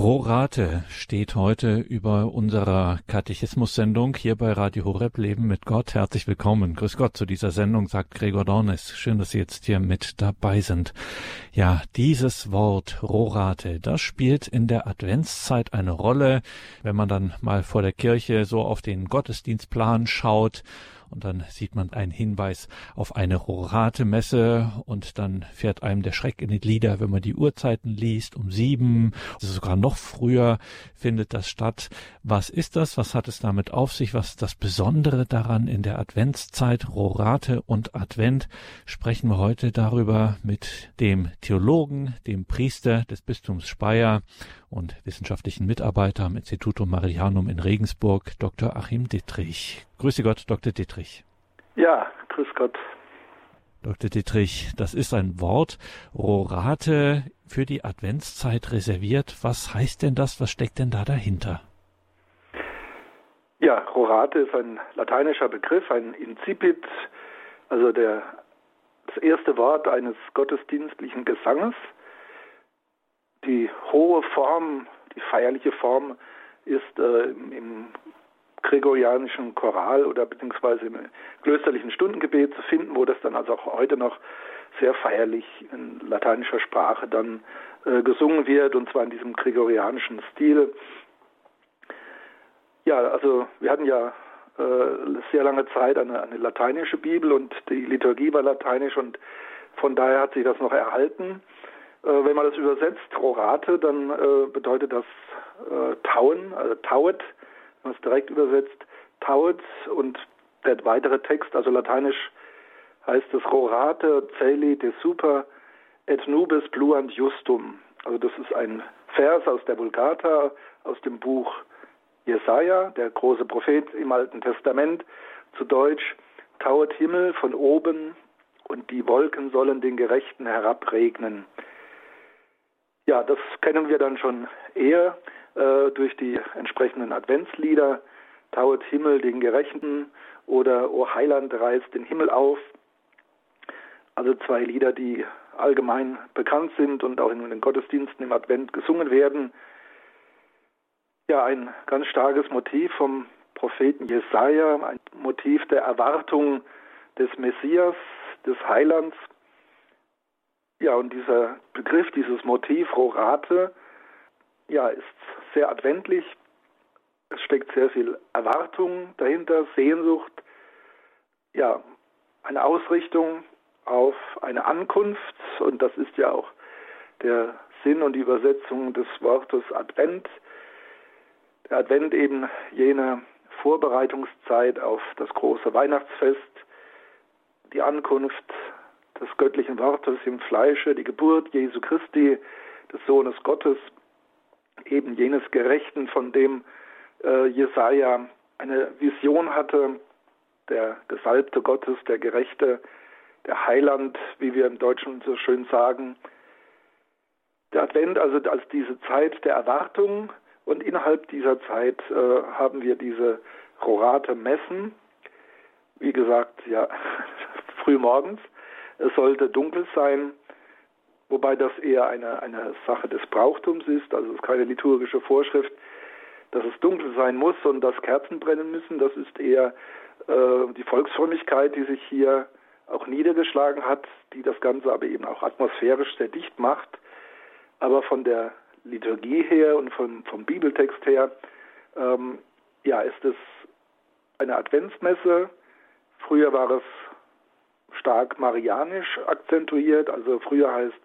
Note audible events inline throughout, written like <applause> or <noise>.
Rorate steht heute über unserer Katechismus-Sendung hier bei Radio Horeb Leben mit Gott. Herzlich willkommen. Grüß Gott zu dieser Sendung, sagt Gregor Dornes. Schön, dass Sie jetzt hier mit dabei sind. Ja, dieses Wort Rorate, das spielt in der Adventszeit eine Rolle, wenn man dann mal vor der Kirche so auf den Gottesdienstplan schaut und dann sieht man einen Hinweis auf eine Rorate-Messe und dann fährt einem der Schreck in die Glieder, wenn man die Uhrzeiten liest, um sieben, also sogar noch früher findet das statt. Was ist das? Was hat es damit auf sich? Was ist das Besondere daran in der Adventszeit? Rorate und Advent sprechen wir heute darüber mit dem Theologen, dem Priester des Bistums Speyer und wissenschaftlichen Mitarbeiter am Institutum Marianum in Regensburg, Dr. Achim Dittrich. Grüße Gott, Dr. Dittrich. Ja, grüß Gott. Dr. Dittrich, das ist ein Wort, Rorate für die Adventszeit reserviert. Was heißt denn das? Was steckt denn da dahinter? Ja, Rorate ist ein lateinischer Begriff, ein Incipit, also der, das erste Wort eines gottesdienstlichen Gesanges. Die hohe Form, die feierliche Form ist äh, im gregorianischen Choral oder beziehungsweise im klösterlichen Stundengebet zu finden, wo das dann also auch heute noch sehr feierlich in lateinischer Sprache dann äh, gesungen wird und zwar in diesem gregorianischen Stil. Ja, also wir hatten ja äh, sehr lange Zeit eine, eine lateinische Bibel und die Liturgie war lateinisch und von daher hat sich das noch erhalten. Äh, wenn man das übersetzt, Rorate, dann äh, bedeutet das äh, Tauen, also Tauet, es direkt übersetzt, Tauet und der weitere Text, also lateinisch heißt es Rorate celi de super et nubis pluant justum. Also das ist ein Vers aus der Vulgata, aus dem Buch Jesaja, der große Prophet im Alten Testament, zu Deutsch, tauet Himmel von oben und die Wolken sollen den Gerechten herabregnen. Ja, das kennen wir dann schon eher äh, durch die entsprechenden Adventslieder. Tauet Himmel den Gerechten oder O Heiland reißt den Himmel auf. Also zwei Lieder, die allgemein bekannt sind und auch in den Gottesdiensten im Advent gesungen werden. Ja, ein ganz starkes Motiv vom Propheten Jesaja, ein Motiv der Erwartung des Messias, des Heilands. Ja, und dieser Begriff, dieses Motiv Rorate, ja, ist sehr adventlich. Es steckt sehr viel Erwartung dahinter, Sehnsucht, ja, eine Ausrichtung auf eine Ankunft und das ist ja auch der Sinn und die Übersetzung des Wortes Advent. Der Advent eben jene Vorbereitungszeit auf das große Weihnachtsfest, die Ankunft des göttlichen Wortes im Fleische, die Geburt Jesu Christi, des Sohnes Gottes, eben jenes Gerechten, von dem äh, Jesaja eine Vision hatte, der Gesalbte Gottes, der Gerechte, der Heiland, wie wir im Deutschen so schön sagen. Der Advent also als diese Zeit der Erwartung und innerhalb dieser Zeit äh, haben wir diese Rorate Messen, wie gesagt, ja, <laughs> früh morgens. Es sollte dunkel sein, wobei das eher eine, eine Sache des Brauchtums ist, also es ist keine liturgische Vorschrift, dass es dunkel sein muss und dass Kerzen brennen müssen. Das ist eher äh, die Volksfrömmigkeit, die sich hier auch niedergeschlagen hat, die das Ganze aber eben auch atmosphärisch sehr dicht macht. Aber von der Liturgie her und von, vom Bibeltext her, ähm, ja, ist es eine Adventsmesse. Früher war es stark marianisch akzentuiert, also früher heißt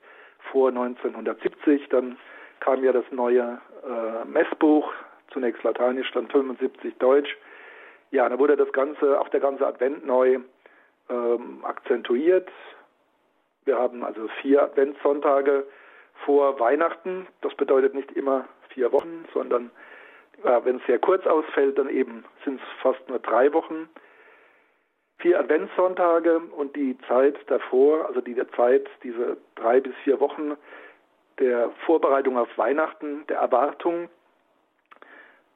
vor 1970, dann kam ja das neue äh, Messbuch, zunächst lateinisch, dann 75 deutsch. Ja, da wurde das ganze, auch der ganze Advent neu ähm, akzentuiert. Wir haben also vier Adventssonntage vor Weihnachten. Das bedeutet nicht immer vier Wochen, sondern äh, wenn es sehr kurz ausfällt, dann eben sind es fast nur drei Wochen. Vier Adventssonntage und die Zeit davor, also die Zeit, diese drei bis vier Wochen der Vorbereitung auf Weihnachten, der Erwartung,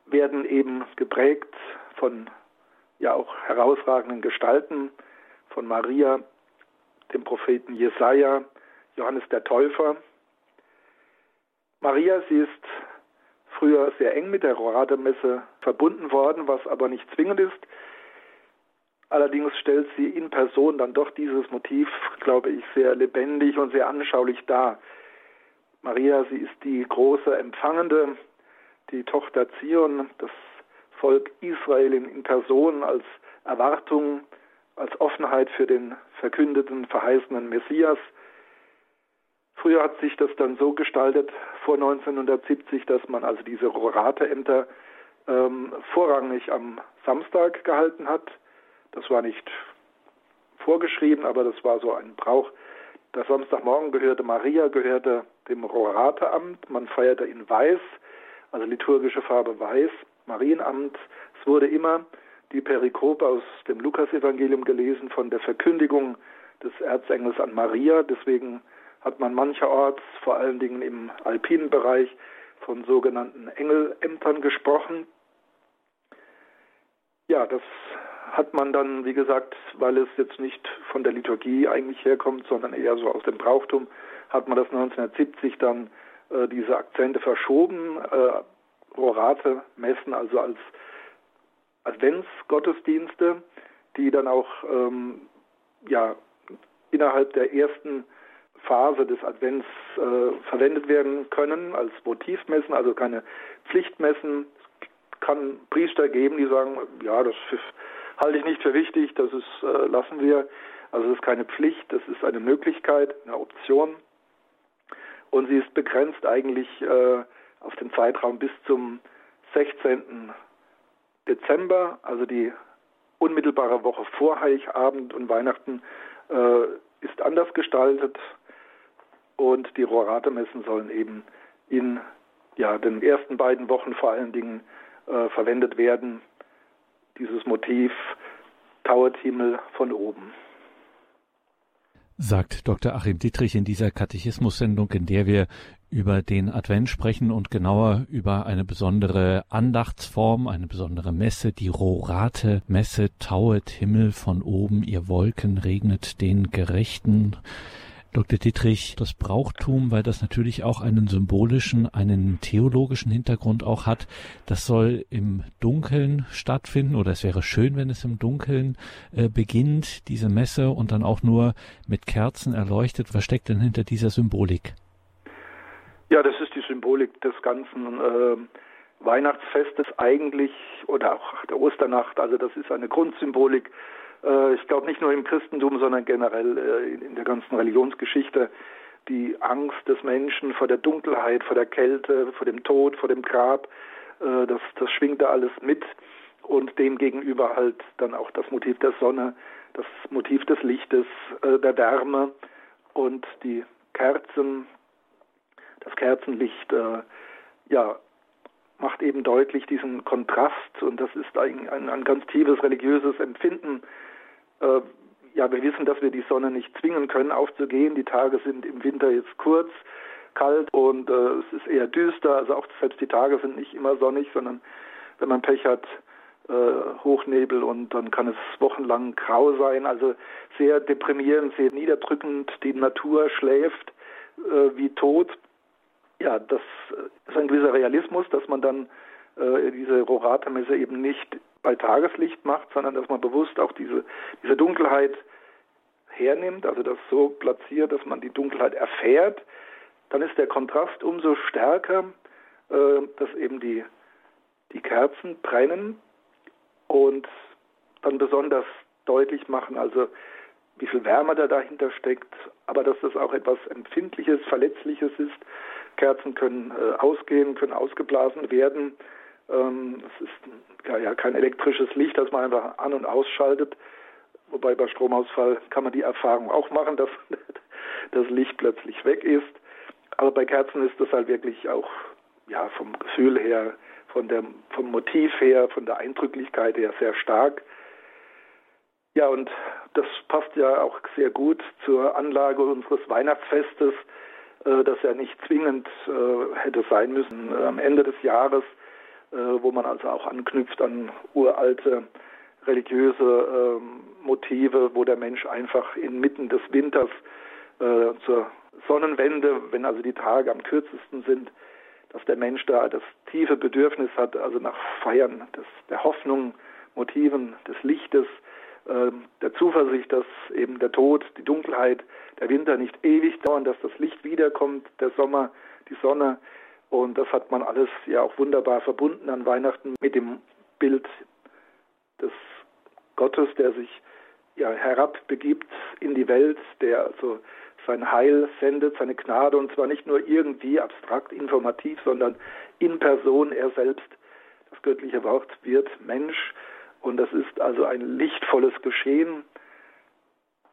werden eben geprägt von ja auch herausragenden Gestalten, von Maria, dem Propheten Jesaja, Johannes der Täufer. Maria, sie ist früher sehr eng mit der Roratemesse verbunden worden, was aber nicht zwingend ist. Allerdings stellt sie in Person dann doch dieses Motiv, glaube ich, sehr lebendig und sehr anschaulich dar. Maria, sie ist die große Empfangende, die Tochter Zion, das Volk Israel in Person als Erwartung, als Offenheit für den verkündeten, verheißenen Messias. Früher hat sich das dann so gestaltet, vor 1970, dass man also diese Rorateämter ähm, vorrangig am Samstag gehalten hat. Das war nicht vorgeschrieben, aber das war so ein Brauch. Der Samstagmorgen gehörte Maria, gehörte dem Rorateamt. Man feierte in Weiß, also liturgische Farbe Weiß, Marienamt. Es wurde immer die Perikope aus dem Lukasevangelium gelesen von der Verkündigung des Erzengels an Maria. Deswegen hat man mancherorts, vor allen Dingen im alpinen Bereich, von sogenannten Engelämtern gesprochen. Ja, das hat man dann, wie gesagt, weil es jetzt nicht von der Liturgie eigentlich herkommt, sondern eher so aus dem Brauchtum, hat man das 1970 dann äh, diese Akzente verschoben, äh, Rorate messen also als Adventsgottesdienste, die dann auch ähm, ja, innerhalb der ersten Phase des Advents äh, verwendet werden können als Motivmessen, also keine Pflichtmessen. Es kann Priester geben, die sagen, ja, das halte ich nicht für wichtig, das ist, äh, lassen wir. Also das ist keine Pflicht, das ist eine Möglichkeit, eine Option. Und sie ist begrenzt eigentlich äh, auf den Zeitraum bis zum 16. Dezember, also die unmittelbare Woche vor Heiligabend und Weihnachten, äh, ist anders gestaltet. Und die Rorate-Messen sollen eben in ja, den ersten beiden Wochen vor allen Dingen äh, verwendet werden. Dieses Motiv tauert Himmel von oben sagt Dr. Achim Dietrich in dieser Katechismus-Sendung, in der wir über den Advent sprechen und genauer über eine besondere Andachtsform, eine besondere Messe, die Rorate Messe, tauet Himmel von oben, ihr Wolken regnet den Gerechten. Dr. Dietrich, das Brauchtum, weil das natürlich auch einen symbolischen, einen theologischen Hintergrund auch hat, das soll im Dunkeln stattfinden oder es wäre schön, wenn es im Dunkeln äh, beginnt, diese Messe und dann auch nur mit Kerzen erleuchtet. Was steckt denn hinter dieser Symbolik? Ja, das ist die Symbolik des ganzen äh, Weihnachtsfestes eigentlich oder auch der Osternacht. Also das ist eine Grundsymbolik ich glaube nicht nur im Christentum, sondern generell äh, in der ganzen Religionsgeschichte, die Angst des Menschen vor der Dunkelheit, vor der Kälte, vor dem Tod, vor dem Grab, äh, das, das schwingt da alles mit. Und demgegenüber halt dann auch das Motiv der Sonne, das Motiv des Lichtes, der Wärme und die Kerzen, das Kerzenlicht, ja, macht eben deutlich diesen Kontrast. Und das ist ein, ein, ein ganz tiefes religiöses Empfinden, äh, ja, wir wissen, dass wir die Sonne nicht zwingen können, aufzugehen. Die Tage sind im Winter jetzt kurz, kalt und äh, es ist eher düster. Also auch selbst die Tage sind nicht immer sonnig, sondern wenn man Pech hat, äh, Hochnebel und dann kann es wochenlang grau sein. Also sehr deprimierend, sehr niederdrückend. Die Natur schläft äh, wie tot. Ja, das ist ein gewisser Realismus, dass man dann äh, diese Rorate-Messe eben nicht bei Tageslicht macht, sondern dass man bewusst auch diese, diese Dunkelheit hernimmt, also das so platziert, dass man die Dunkelheit erfährt, dann ist der Kontrast umso stärker, äh, dass eben die, die Kerzen brennen und dann besonders deutlich machen, also wie viel Wärme da dahinter steckt, aber dass das auch etwas Empfindliches, Verletzliches ist. Kerzen können äh, ausgehen, können ausgeblasen werden. Ähm, es ist ja, kein elektrisches Licht, das man einfach an- und ausschaltet. Wobei bei Stromausfall kann man die Erfahrung auch machen, dass <laughs> das Licht plötzlich weg ist. Aber bei Kerzen ist das halt wirklich auch ja, vom Gefühl her, von der, vom Motiv her, von der Eindrücklichkeit her sehr stark. Ja, und das passt ja auch sehr gut zur Anlage unseres Weihnachtsfestes, äh, das ja nicht zwingend äh, hätte sein müssen äh, am Ende des Jahres, wo man also auch anknüpft an uralte religiöse ähm, Motive, wo der Mensch einfach inmitten des Winters äh, zur Sonnenwende, wenn also die Tage am kürzesten sind, dass der Mensch da das tiefe Bedürfnis hat, also nach Feiern, des, der Hoffnung, Motiven des Lichtes, äh, der Zuversicht, dass eben der Tod, die Dunkelheit, der Winter nicht ewig dauern, dass das Licht wiederkommt, der Sommer, die Sonne. Und das hat man alles ja auch wunderbar verbunden an Weihnachten mit dem Bild des Gottes, der sich ja herabbegibt in die Welt, der also sein Heil sendet, seine Gnade und zwar nicht nur irgendwie abstrakt informativ, sondern in Person er selbst. Das göttliche Wort wird Mensch und das ist also ein lichtvolles Geschehen.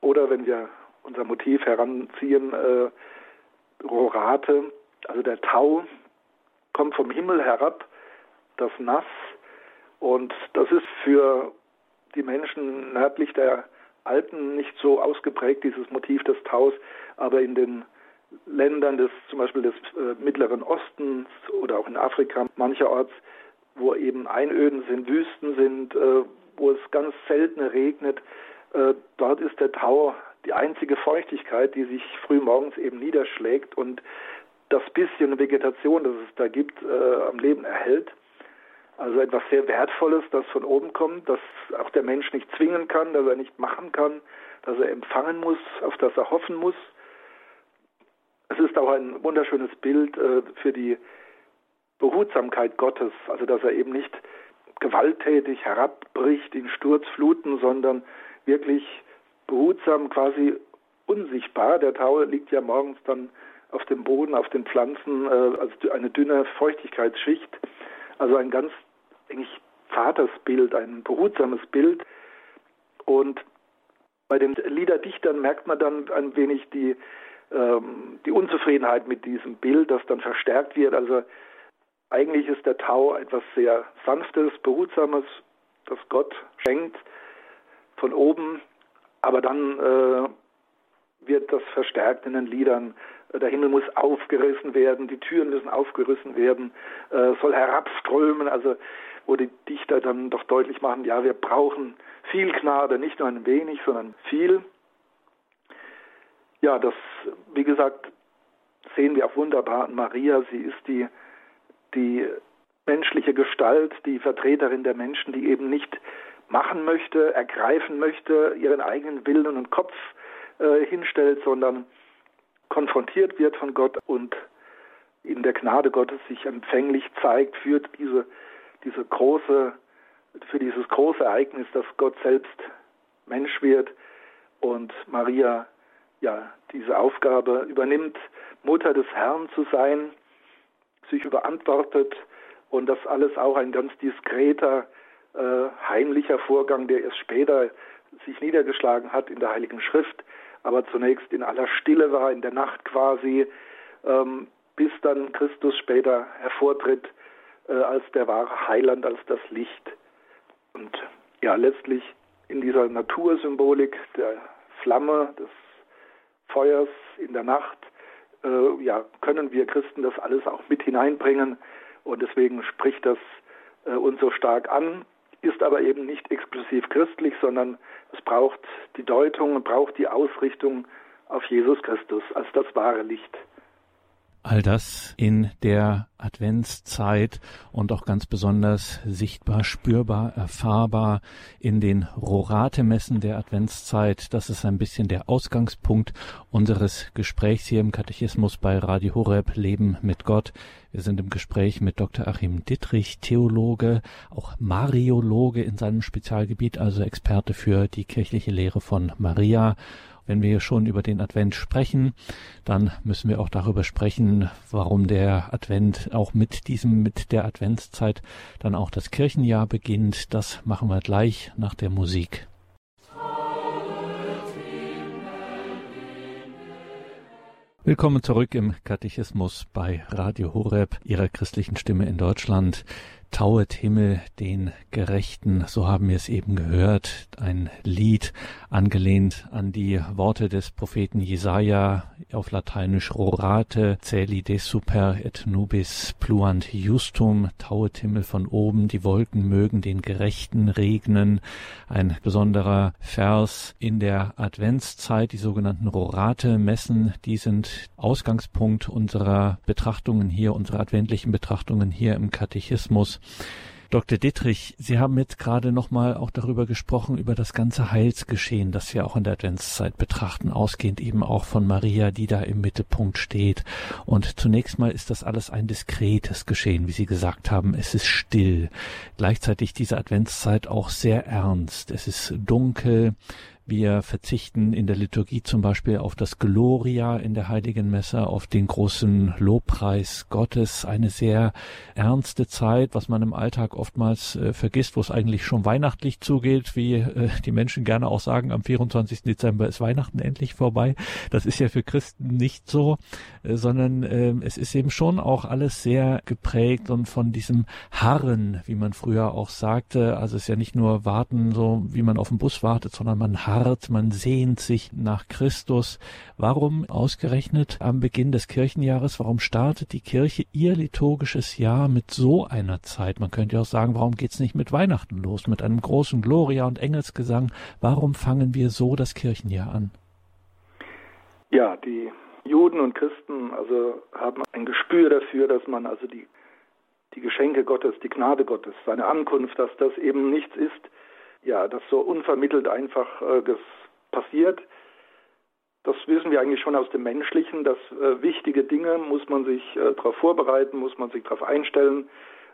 Oder wenn wir unser Motiv heranziehen, äh, Rorate, also der Tau kommt vom Himmel herab, das Nass. Und das ist für die Menschen nördlich der Alpen nicht so ausgeprägt, dieses Motiv des Taus, aber in den Ländern des, zum Beispiel des äh, Mittleren Ostens oder auch in Afrika mancherorts, wo eben Einöden sind, Wüsten sind, äh, wo es ganz selten regnet, äh, dort ist der Tau die einzige Feuchtigkeit, die sich frühmorgens eben niederschlägt. Und das bisschen Vegetation, das es da gibt, äh, am Leben erhält. Also etwas sehr Wertvolles, das von oben kommt, das auch der Mensch nicht zwingen kann, das er nicht machen kann, das er empfangen muss, auf das er hoffen muss. Es ist auch ein wunderschönes Bild äh, für die Behutsamkeit Gottes, also dass er eben nicht gewalttätig herabbricht in Sturzfluten, sondern wirklich behutsam, quasi unsichtbar. Der Tau liegt ja morgens dann auf dem Boden, auf den Pflanzen, äh, also eine dünne Feuchtigkeitsschicht. Also ein ganz eigentlich zartes Bild, ein behutsames Bild. Und bei den Liederdichtern merkt man dann ein wenig die, ähm, die Unzufriedenheit mit diesem Bild, das dann verstärkt wird. Also eigentlich ist der Tau etwas sehr Sanftes, Behutsames, das Gott schenkt von oben, aber dann äh, wird das verstärkt in den Liedern. Der Himmel muss aufgerissen werden, die Türen müssen aufgerissen werden, äh, soll herabströmen. Also wo die Dichter dann doch deutlich machen, ja, wir brauchen viel Gnade, nicht nur ein wenig, sondern viel. Ja, das, wie gesagt, sehen wir auch wunderbar an Maria. Sie ist die, die menschliche Gestalt, die Vertreterin der Menschen, die eben nicht machen möchte, ergreifen möchte, ihren eigenen Willen und Kopf äh, hinstellt, sondern konfrontiert wird von Gott und in der Gnade Gottes sich empfänglich zeigt für diese diese große, für dieses große Ereignis, dass Gott selbst Mensch wird und Maria ja diese Aufgabe übernimmt, Mutter des Herrn zu sein, sich überantwortet und das alles auch ein ganz diskreter, äh, heimlicher Vorgang, der erst später sich niedergeschlagen hat in der Heiligen Schrift, aber zunächst in aller Stille war, in der Nacht quasi, ähm, bis dann Christus später hervortritt äh, als der wahre Heiland, als das Licht. Und ja, letztlich in dieser Natursymbolik der Flamme, des Feuers in der Nacht, äh, ja, können wir Christen das alles auch mit hineinbringen. Und deswegen spricht das äh, uns so stark an, ist aber eben nicht exklusiv christlich, sondern es braucht die Deutung, braucht die Ausrichtung auf Jesus Christus als das wahre Licht. All das in der Adventszeit und auch ganz besonders sichtbar, spürbar, erfahrbar in den Rorate-Messen der Adventszeit. Das ist ein bisschen der Ausgangspunkt unseres Gesprächs hier im Katechismus bei Radio Horeb Leben mit Gott. Wir sind im Gespräch mit Dr. Achim Dittrich, Theologe, auch Mariologe in seinem Spezialgebiet, also Experte für die kirchliche Lehre von Maria wenn wir schon über den Advent sprechen, dann müssen wir auch darüber sprechen, warum der Advent auch mit diesem, mit der Adventszeit dann auch das Kirchenjahr beginnt. Das machen wir gleich nach der Musik. Willkommen zurück im Katechismus bei Radio Horeb, Ihrer christlichen Stimme in Deutschland. Tauet Himmel den Gerechten, so haben wir es eben gehört, ein Lied angelehnt an die Worte des Propheten Jesaja auf Lateinisch Rorate, celi de super et nubis pluant justum, Tauet Himmel von oben, die Wolken mögen den Gerechten regnen, ein besonderer Vers in der Adventszeit, die sogenannten Rorate-Messen, die sind Ausgangspunkt unserer Betrachtungen hier, unserer adventlichen Betrachtungen hier im Katechismus. Dr. Dittrich, Sie haben jetzt gerade nochmal auch darüber gesprochen, über das ganze Heilsgeschehen, das wir auch in der Adventszeit betrachten, ausgehend eben auch von Maria, die da im Mittelpunkt steht. Und zunächst mal ist das alles ein diskretes Geschehen, wie Sie gesagt haben. Es ist still. Gleichzeitig diese Adventszeit auch sehr ernst. Es ist dunkel. Wir verzichten in der Liturgie zum Beispiel auf das Gloria in der Heiligen Messe, auf den großen Lobpreis Gottes. Eine sehr ernste Zeit, was man im Alltag oftmals äh, vergisst, wo es eigentlich schon weihnachtlich zugeht, wie äh, die Menschen gerne auch sagen, am 24. Dezember ist Weihnachten endlich vorbei. Das ist ja für Christen nicht so, äh, sondern ähm, es ist eben schon auch alles sehr geprägt und von diesem Harren, wie man früher auch sagte. Also es ist ja nicht nur warten, so wie man auf den Bus wartet, sondern man harrt harrt, man sehnt sich nach Christus. Warum ausgerechnet am Beginn des Kirchenjahres, warum startet die Kirche ihr liturgisches Jahr mit so einer Zeit? Man könnte ja auch sagen, warum geht's nicht mit Weihnachten los, mit einem großen Gloria und Engelsgesang? Warum fangen wir so das Kirchenjahr an? Ja, die Juden und Christen also haben ein Gespür dafür, dass man also die die Geschenke Gottes, die Gnade Gottes, seine Ankunft, dass das eben nichts ist, ja, das so unvermittelt einfach äh, passiert. Das wissen wir eigentlich schon aus dem Menschlichen, dass äh, wichtige Dinge muss man sich äh, darauf vorbereiten, muss man sich darauf einstellen.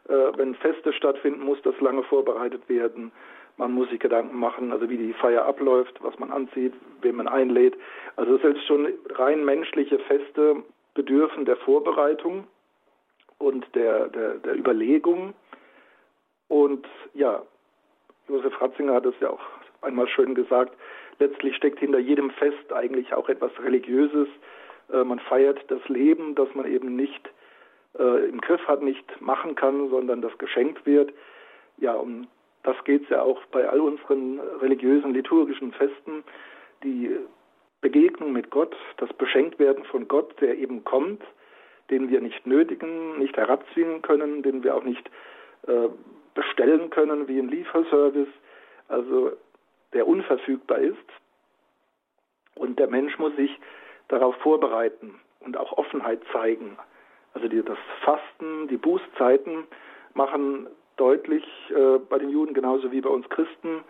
Äh, wenn Feste stattfinden, muss das lange vorbereitet werden. Man muss sich Gedanken machen, also wie die Feier abläuft, was man anzieht, wen man einlädt. Also selbst schon rein menschliche Feste bedürfen der Vorbereitung und der, der, der Überlegung. Und ja, Josef Ratzinger hat es ja auch einmal schön gesagt, letztlich steckt hinter jedem Fest eigentlich auch etwas Religiöses. Äh, man feiert das Leben, das man eben nicht äh, im Griff hat, nicht machen kann, sondern das geschenkt wird. Ja, um das geht es ja auch bei all unseren religiösen, liturgischen Festen. Die Begegnung mit Gott, das Beschenktwerden von Gott, der eben kommt, den wir nicht nötigen, nicht herabzwingen können, den wir auch nicht äh, bestellen können wie ein Lieferservice, also der unverfügbar ist. Und der Mensch muss sich darauf vorbereiten und auch Offenheit zeigen. Also die, das Fasten, die Bußzeiten machen deutlich äh, bei den Juden genauso wie bei uns Christen.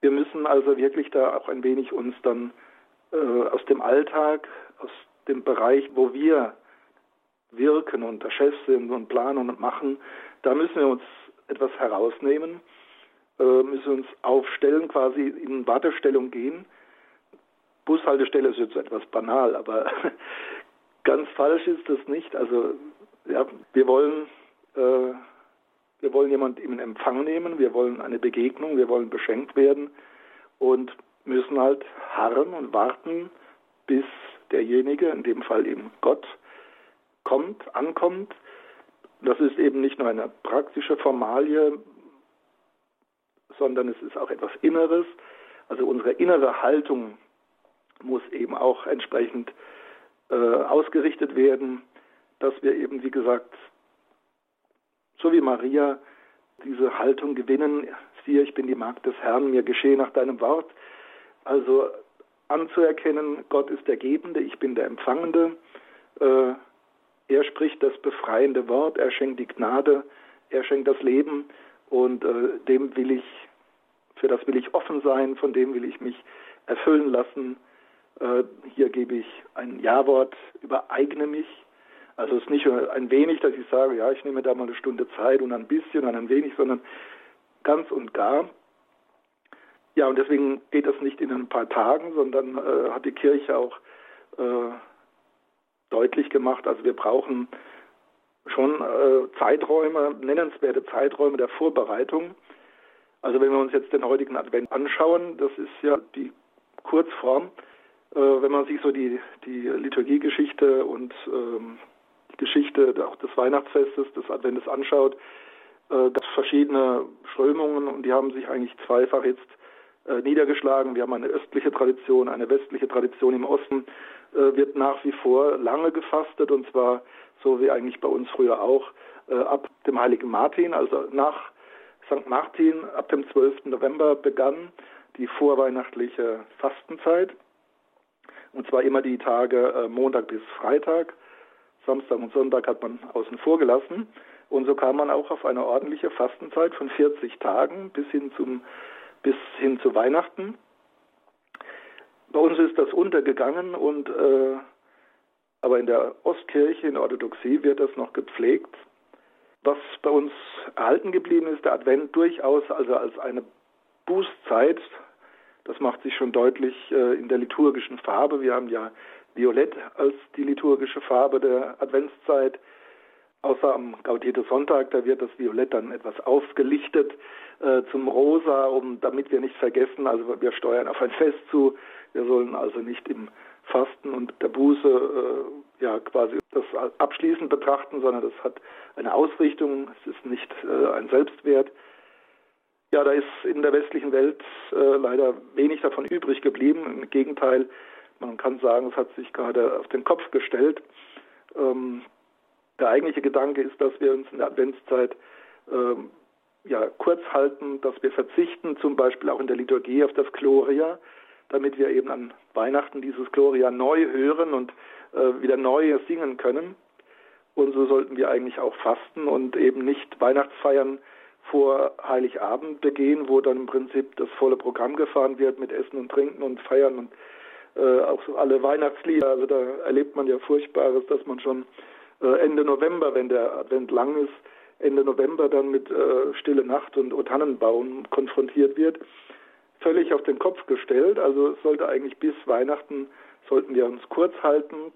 Wir müssen also wirklich da auch ein wenig uns dann äh, aus dem Alltag, aus dem Bereich, wo wir wirken und der Chef sind und planen und machen, da müssen wir uns etwas herausnehmen, äh, müssen uns aufstellen, quasi in Wartestellung gehen. Bushaltestelle ist jetzt etwas banal, aber <laughs> ganz falsch ist das nicht. Also ja, wir wollen äh, wir wollen jemand in Empfang nehmen, wir wollen eine Begegnung, wir wollen beschenkt werden und müssen halt harren und warten, bis derjenige, in dem Fall eben Gott, kommt, ankommt das ist eben nicht nur eine praktische Formalie, sondern es ist auch etwas Inneres. Also unsere innere Haltung muss eben auch entsprechend äh, ausgerichtet werden, dass wir eben, wie gesagt, so wie Maria, diese Haltung gewinnen, siehe, ich bin die Magd des Herrn, mir geschehe nach deinem Wort. Also anzuerkennen, Gott ist der Gebende, ich bin der Empfangende. Äh, er spricht das befreiende Wort, er schenkt die Gnade, er schenkt das Leben und äh, dem will ich, für das will ich offen sein, von dem will ich mich erfüllen lassen. Äh, hier gebe ich ein Ja-Wort, übereigne mich. Also es ist nicht ein wenig, dass ich sage, ja, ich nehme da mal eine Stunde Zeit und ein bisschen und ein wenig, sondern ganz und gar. Ja, und deswegen geht das nicht in ein paar Tagen, sondern äh, hat die Kirche auch äh, deutlich gemacht. Also wir brauchen schon äh, Zeiträume, nennenswerte Zeiträume der Vorbereitung. Also wenn wir uns jetzt den heutigen Advent anschauen, das ist ja die Kurzform. Äh, wenn man sich so die, die Liturgiegeschichte und ähm, die Geschichte auch des Weihnachtsfestes, des Adventes anschaut, äh, gab es verschiedene Strömungen und die haben sich eigentlich zweifach jetzt äh, niedergeschlagen. Wir haben eine östliche Tradition, eine westliche Tradition im Osten. Äh, wird nach wie vor lange gefastet und zwar so wie eigentlich bei uns früher auch äh, ab dem heiligen Martin, also nach St. Martin, ab dem 12. November begann die vorweihnachtliche Fastenzeit. Und zwar immer die Tage äh, Montag bis Freitag. Samstag und Sonntag hat man außen vor gelassen. Und so kam man auch auf eine ordentliche Fastenzeit von 40 Tagen bis hin, zum, bis hin zu Weihnachten. Bei uns ist das untergegangen und äh, aber in der Ostkirche, in der Orthodoxie wird das noch gepflegt. Was bei uns erhalten geblieben ist, der Advent durchaus also als eine Bußzeit, das macht sich schon deutlich äh, in der liturgischen Farbe. Wir haben ja Violett als die liturgische Farbe der Adventszeit. Außer am Gaudete Sonntag, da wird das Violett dann etwas aufgelichtet äh, zum Rosa, um damit wir nicht vergessen, also wir steuern auf ein Fest zu. Wir sollen also nicht im Fasten und der Buße äh, ja quasi das abschließend betrachten, sondern das hat eine Ausrichtung, es ist nicht äh, ein Selbstwert. Ja, da ist in der westlichen Welt äh, leider wenig davon übrig geblieben. Im Gegenteil, man kann sagen, es hat sich gerade auf den Kopf gestellt. Ähm, der eigentliche Gedanke ist, dass wir uns in der Adventszeit ähm, ja, kurz halten, dass wir verzichten, zum Beispiel auch in der Liturgie auf das Gloria, damit wir eben an Weihnachten dieses Gloria neu hören und äh, wieder neu singen können. Und so sollten wir eigentlich auch fasten und eben nicht Weihnachtsfeiern vor Heiligabend begehen, wo dann im Prinzip das volle Programm gefahren wird mit Essen und Trinken und Feiern und äh, auch so alle Weihnachtslieder. Also da erlebt man ja Furchtbares, dass man schon äh, Ende November, wenn der Advent lang ist, Ende November dann mit äh, Stille Nacht und O Tannenbaum konfrontiert wird völlig auf den Kopf gestellt. Also es sollte eigentlich bis Weihnachten sollten wir uns kurz halten,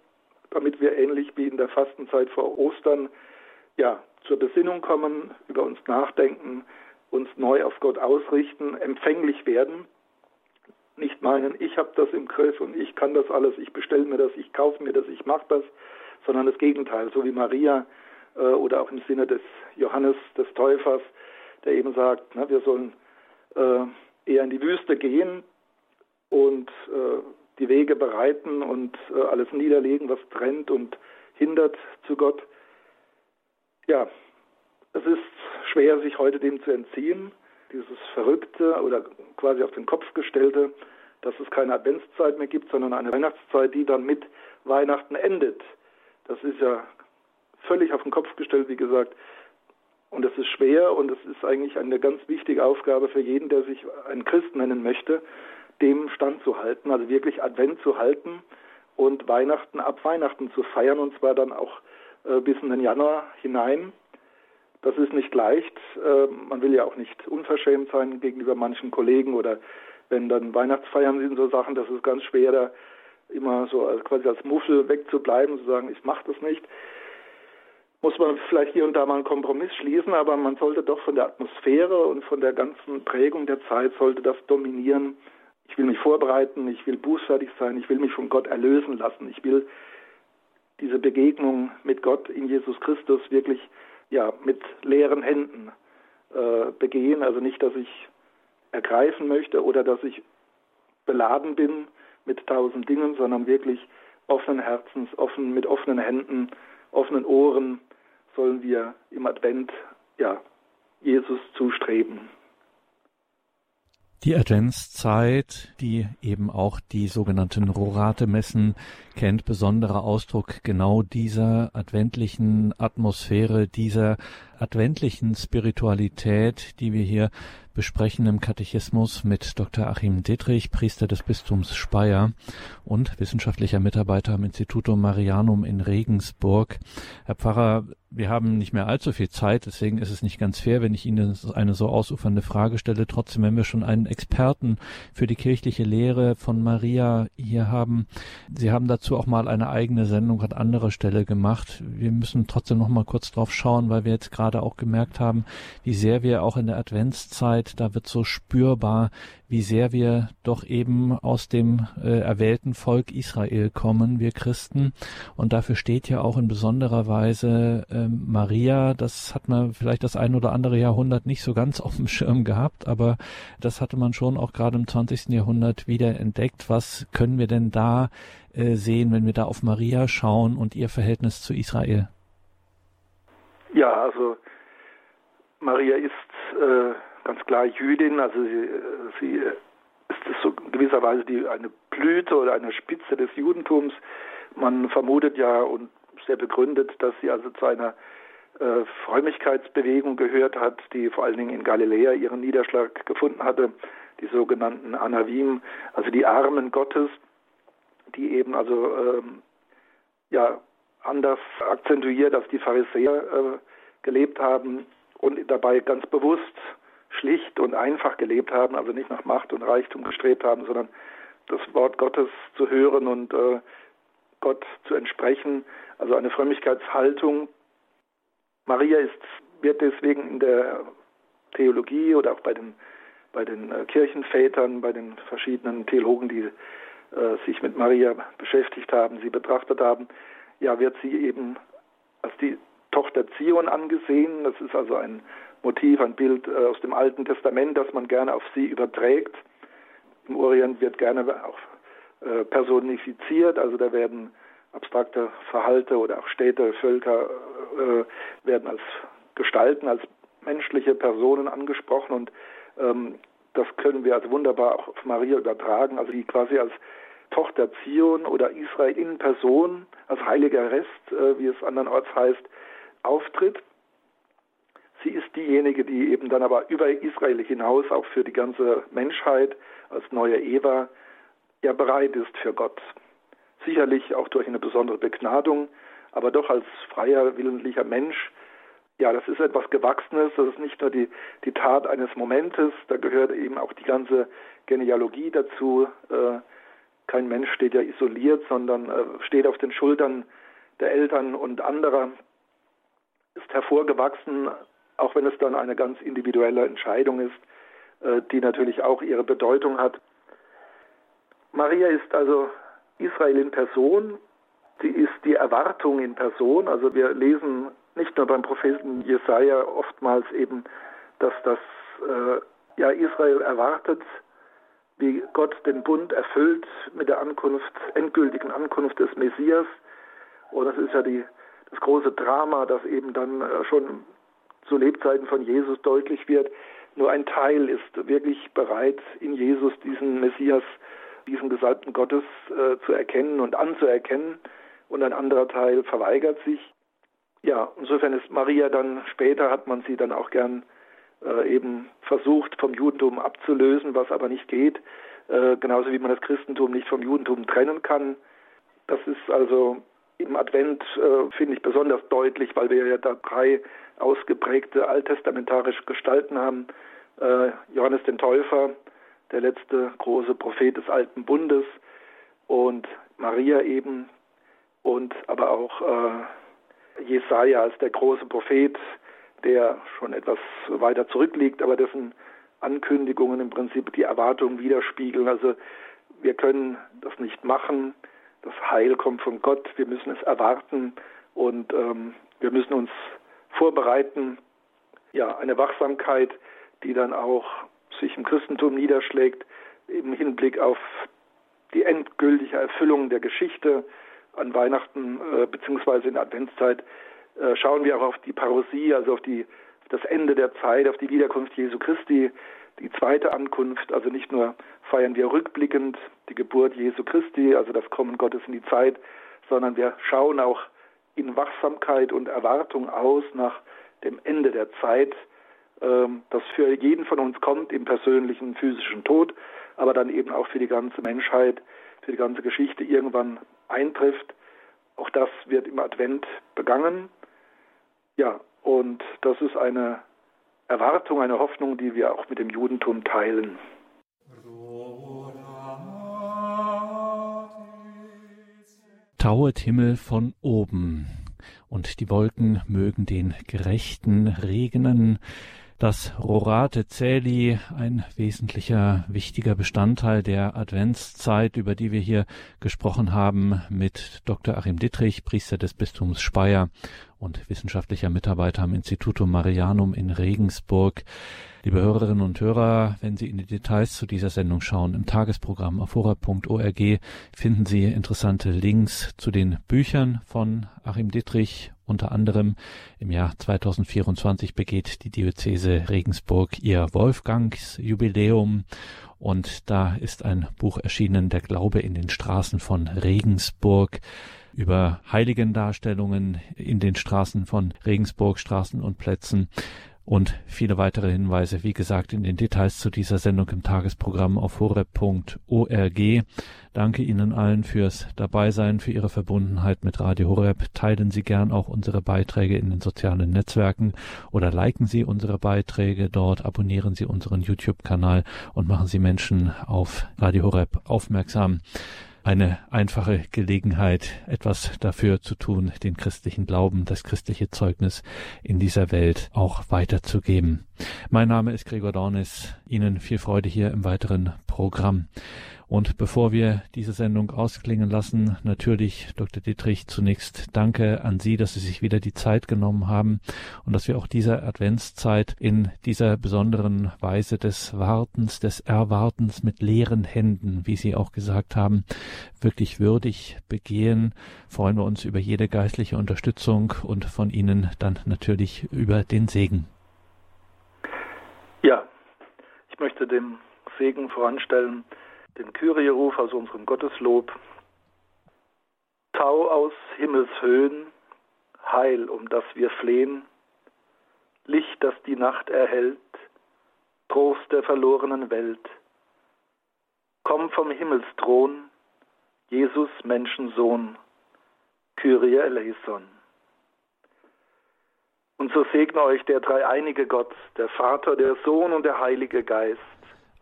damit wir ähnlich wie in der Fastenzeit vor Ostern ja zur Besinnung kommen, über uns nachdenken, uns neu auf Gott ausrichten, empfänglich werden. Nicht meinen, ich habe das im Griff und ich kann das alles, ich bestelle mir das, ich kaufe mir das, ich mache das, sondern das Gegenteil, so wie Maria äh, oder auch im Sinne des Johannes des Täufers, der eben sagt, ne, wir sollen äh, eher in die Wüste gehen und äh, die Wege bereiten und äh, alles niederlegen, was trennt und hindert zu Gott. Ja, es ist schwer, sich heute dem zu entziehen, dieses Verrückte oder quasi auf den Kopf gestellte, dass es keine Adventszeit mehr gibt, sondern eine Weihnachtszeit, die dann mit Weihnachten endet. Das ist ja völlig auf den Kopf gestellt, wie gesagt. Und es ist schwer und es ist eigentlich eine ganz wichtige Aufgabe für jeden, der sich einen Christ nennen möchte, dem standzuhalten, also wirklich Advent zu halten und Weihnachten ab Weihnachten zu feiern und zwar dann auch äh, bis in den Januar hinein. Das ist nicht leicht. Äh, man will ja auch nicht unverschämt sein gegenüber manchen Kollegen oder wenn dann Weihnachtsfeiern sind, so Sachen, das ist ganz schwer, da immer so quasi als Muffel wegzubleiben, zu sagen, ich mache das nicht muss man vielleicht hier und da mal einen Kompromiss schließen, aber man sollte doch von der Atmosphäre und von der ganzen Prägung der Zeit sollte das dominieren. Ich will mich vorbereiten, ich will bußfertig sein, ich will mich von Gott erlösen lassen, ich will diese Begegnung mit Gott in Jesus Christus wirklich ja mit leeren Händen äh, begehen, also nicht, dass ich ergreifen möchte oder dass ich beladen bin mit tausend Dingen, sondern wirklich offenen Herzens, offen mit offenen Händen, offenen Ohren sollen wir im Advent ja, Jesus zustreben. Die Adventszeit, die eben auch die sogenannten Rorate-Messen kennt, besonderer Ausdruck genau dieser adventlichen Atmosphäre, dieser adventlichen Spiritualität, die wir hier besprechen im Katechismus mit Dr. Achim Dietrich, Priester des Bistums Speyer und wissenschaftlicher Mitarbeiter am Institutum Marianum in Regensburg. Herr Pfarrer, wir haben nicht mehr allzu viel Zeit, deswegen ist es nicht ganz fair, wenn ich Ihnen eine so ausufernde Frage stelle. Trotzdem, wenn wir schon einen Experten für die kirchliche Lehre von Maria hier haben, Sie haben dazu auch mal eine eigene Sendung an anderer Stelle gemacht. Wir müssen trotzdem noch mal kurz drauf schauen, weil wir jetzt gerade gerade auch gemerkt haben, wie sehr wir auch in der Adventszeit, da wird so spürbar, wie sehr wir doch eben aus dem äh, erwählten Volk Israel kommen, wir Christen. Und dafür steht ja auch in besonderer Weise äh, Maria. Das hat man vielleicht das ein oder andere Jahrhundert nicht so ganz <laughs> auf dem Schirm gehabt, aber das hatte man schon auch gerade im 20. Jahrhundert wieder entdeckt. Was können wir denn da äh, sehen, wenn wir da auf Maria schauen und ihr Verhältnis zu Israel? Ja, also Maria ist äh, ganz klar Jüdin, also sie, sie ist so gewisserweise die, eine Blüte oder eine Spitze des Judentums. Man vermutet ja und sehr begründet, dass sie also zu einer äh, Frömmigkeitsbewegung gehört hat, die vor allen Dingen in Galiläa ihren Niederschlag gefunden hatte, die sogenannten Anavim, also die Armen Gottes, die eben also ähm, ja anders akzentuiert als die Pharisäer äh, gelebt haben und dabei ganz bewusst schlicht und einfach gelebt haben, also nicht nach Macht und Reichtum gestrebt haben, sondern das Wort Gottes zu hören und äh, Gott zu entsprechen, also eine Frömmigkeitshaltung. Maria ist, wird deswegen in der Theologie oder auch bei den, bei den äh, Kirchenvätern, bei den verschiedenen Theologen, die äh, sich mit Maria beschäftigt haben, sie betrachtet haben, ja, wird sie eben als die Tochter Zion angesehen. Das ist also ein Motiv, ein Bild äh, aus dem Alten Testament, das man gerne auf sie überträgt. Im Orient wird gerne auch äh, personifiziert, also da werden abstrakte Verhalte oder auch Städte, Völker äh, werden als Gestalten, als menschliche Personen angesprochen und ähm, das können wir also wunderbar auch auf Maria übertragen, also die quasi als Tochter Zion oder Israel in Person, als heiliger Rest, äh, wie es andernorts heißt, auftritt. Sie ist diejenige, die eben dann aber über Israel hinaus auch für die ganze Menschheit als neue Eva ja bereit ist für Gott. Sicherlich auch durch eine besondere Begnadung, aber doch als freier, willentlicher Mensch. Ja, das ist etwas Gewachsenes, das ist nicht nur die, die Tat eines Momentes, da gehört eben auch die ganze Genealogie dazu. Äh, kein Mensch steht ja isoliert, sondern äh, steht auf den Schultern der Eltern und anderer, ist hervorgewachsen auch wenn es dann eine ganz individuelle Entscheidung ist, äh, die natürlich auch ihre Bedeutung hat. Maria ist also Israel in Person, sie ist die Erwartung in Person. Also wir lesen nicht nur beim Propheten Jesaja oftmals eben, dass das äh, ja Israel erwartet, wie Gott den Bund erfüllt mit der Ankunft, endgültigen Ankunft des Messias. Und das ist ja die, das große Drama, das eben dann äh, schon zu Lebzeiten von Jesus deutlich wird, nur ein Teil ist wirklich bereit, in Jesus diesen Messias, diesen Gesalbten Gottes äh, zu erkennen und anzuerkennen und ein anderer Teil verweigert sich. Ja, insofern ist Maria dann später, hat man sie dann auch gern eben versucht vom Judentum abzulösen, was aber nicht geht, äh, genauso wie man das Christentum nicht vom Judentum trennen kann. Das ist also im Advent, äh, finde ich, besonders deutlich, weil wir ja da drei ausgeprägte alttestamentarische Gestalten haben. Äh, Johannes den Täufer, der letzte große Prophet des Alten Bundes und Maria eben und aber auch äh, Jesaja als der große Prophet, der schon etwas weiter zurückliegt, aber dessen Ankündigungen im Prinzip die Erwartungen widerspiegeln. Also wir können das nicht machen. Das Heil kommt von Gott. Wir müssen es erwarten und ähm, wir müssen uns vorbereiten. Ja, eine Wachsamkeit, die dann auch sich im Christentum niederschlägt, im Hinblick auf die endgültige Erfüllung der Geschichte an Weihnachten äh, beziehungsweise in der Adventszeit schauen wir auch auf die Parosie, also auf, die, auf das Ende der Zeit, auf die Wiederkunft Jesu Christi, die zweite Ankunft. Also nicht nur feiern wir rückblickend die Geburt Jesu Christi, also das Kommen Gottes in die Zeit, sondern wir schauen auch in Wachsamkeit und Erwartung aus nach dem Ende der Zeit, ähm, das für jeden von uns kommt im persönlichen physischen Tod, aber dann eben auch für die ganze Menschheit, für die ganze Geschichte irgendwann eintrifft. Auch das wird im Advent begangen. Ja, und das ist eine Erwartung, eine Hoffnung, die wir auch mit dem Judentum teilen. Tauet Himmel von oben. und die Wolken mögen den Gerechten regnen. Das Rorate Celi, ein wesentlicher, wichtiger Bestandteil der Adventszeit, über die wir hier gesprochen haben mit Dr. Achim Dittrich, Priester des Bistums Speyer und wissenschaftlicher Mitarbeiter am Institutum Marianum in Regensburg. Liebe Hörerinnen und Hörer, wenn Sie in die Details zu dieser Sendung schauen, im Tagesprogramm auf horab.org finden Sie interessante Links zu den Büchern von Achim Dittrich. Unter anderem im Jahr 2024 begeht die Diözese Regensburg ihr Wolfgangsjubiläum und da ist ein Buch erschienen, Der Glaube in den Straßen von Regensburg über Heiligendarstellungen in den Straßen von Regensburg, Straßen und Plätzen und viele weitere Hinweise, wie gesagt, in den Details zu dieser Sendung im Tagesprogramm auf horeb.org. Danke Ihnen allen fürs Dabeisein, für Ihre Verbundenheit mit Radio Horeb. Teilen Sie gern auch unsere Beiträge in den sozialen Netzwerken oder liken Sie unsere Beiträge dort, abonnieren Sie unseren YouTube-Kanal und machen Sie Menschen auf Radio Horeb aufmerksam eine einfache Gelegenheit, etwas dafür zu tun, den christlichen Glauben, das christliche Zeugnis in dieser Welt auch weiterzugeben. Mein Name ist Gregor Dornis. Ihnen viel Freude hier im weiteren Programm. Und bevor wir diese Sendung ausklingen lassen, natürlich, Dr. Dietrich, zunächst danke an Sie, dass Sie sich wieder die Zeit genommen haben und dass wir auch diese Adventszeit in dieser besonderen Weise des Wartens, des Erwartens mit leeren Händen, wie Sie auch gesagt haben, wirklich würdig begehen. Freuen wir uns über jede geistliche Unterstützung und von Ihnen dann natürlich über den Segen. Ja, ich möchte dem Segen voranstellen, den Kyrieruf aus unserem Gotteslob. Tau aus Himmelshöhen, Heil, um das wir flehen, Licht, das die Nacht erhellt, Trost der verlorenen Welt. Komm vom Himmelsthron, Jesus Menschensohn, Kyrie eleison. Und so segne euch der dreieinige Gott, der Vater, der Sohn und der Heilige Geist.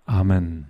Amen.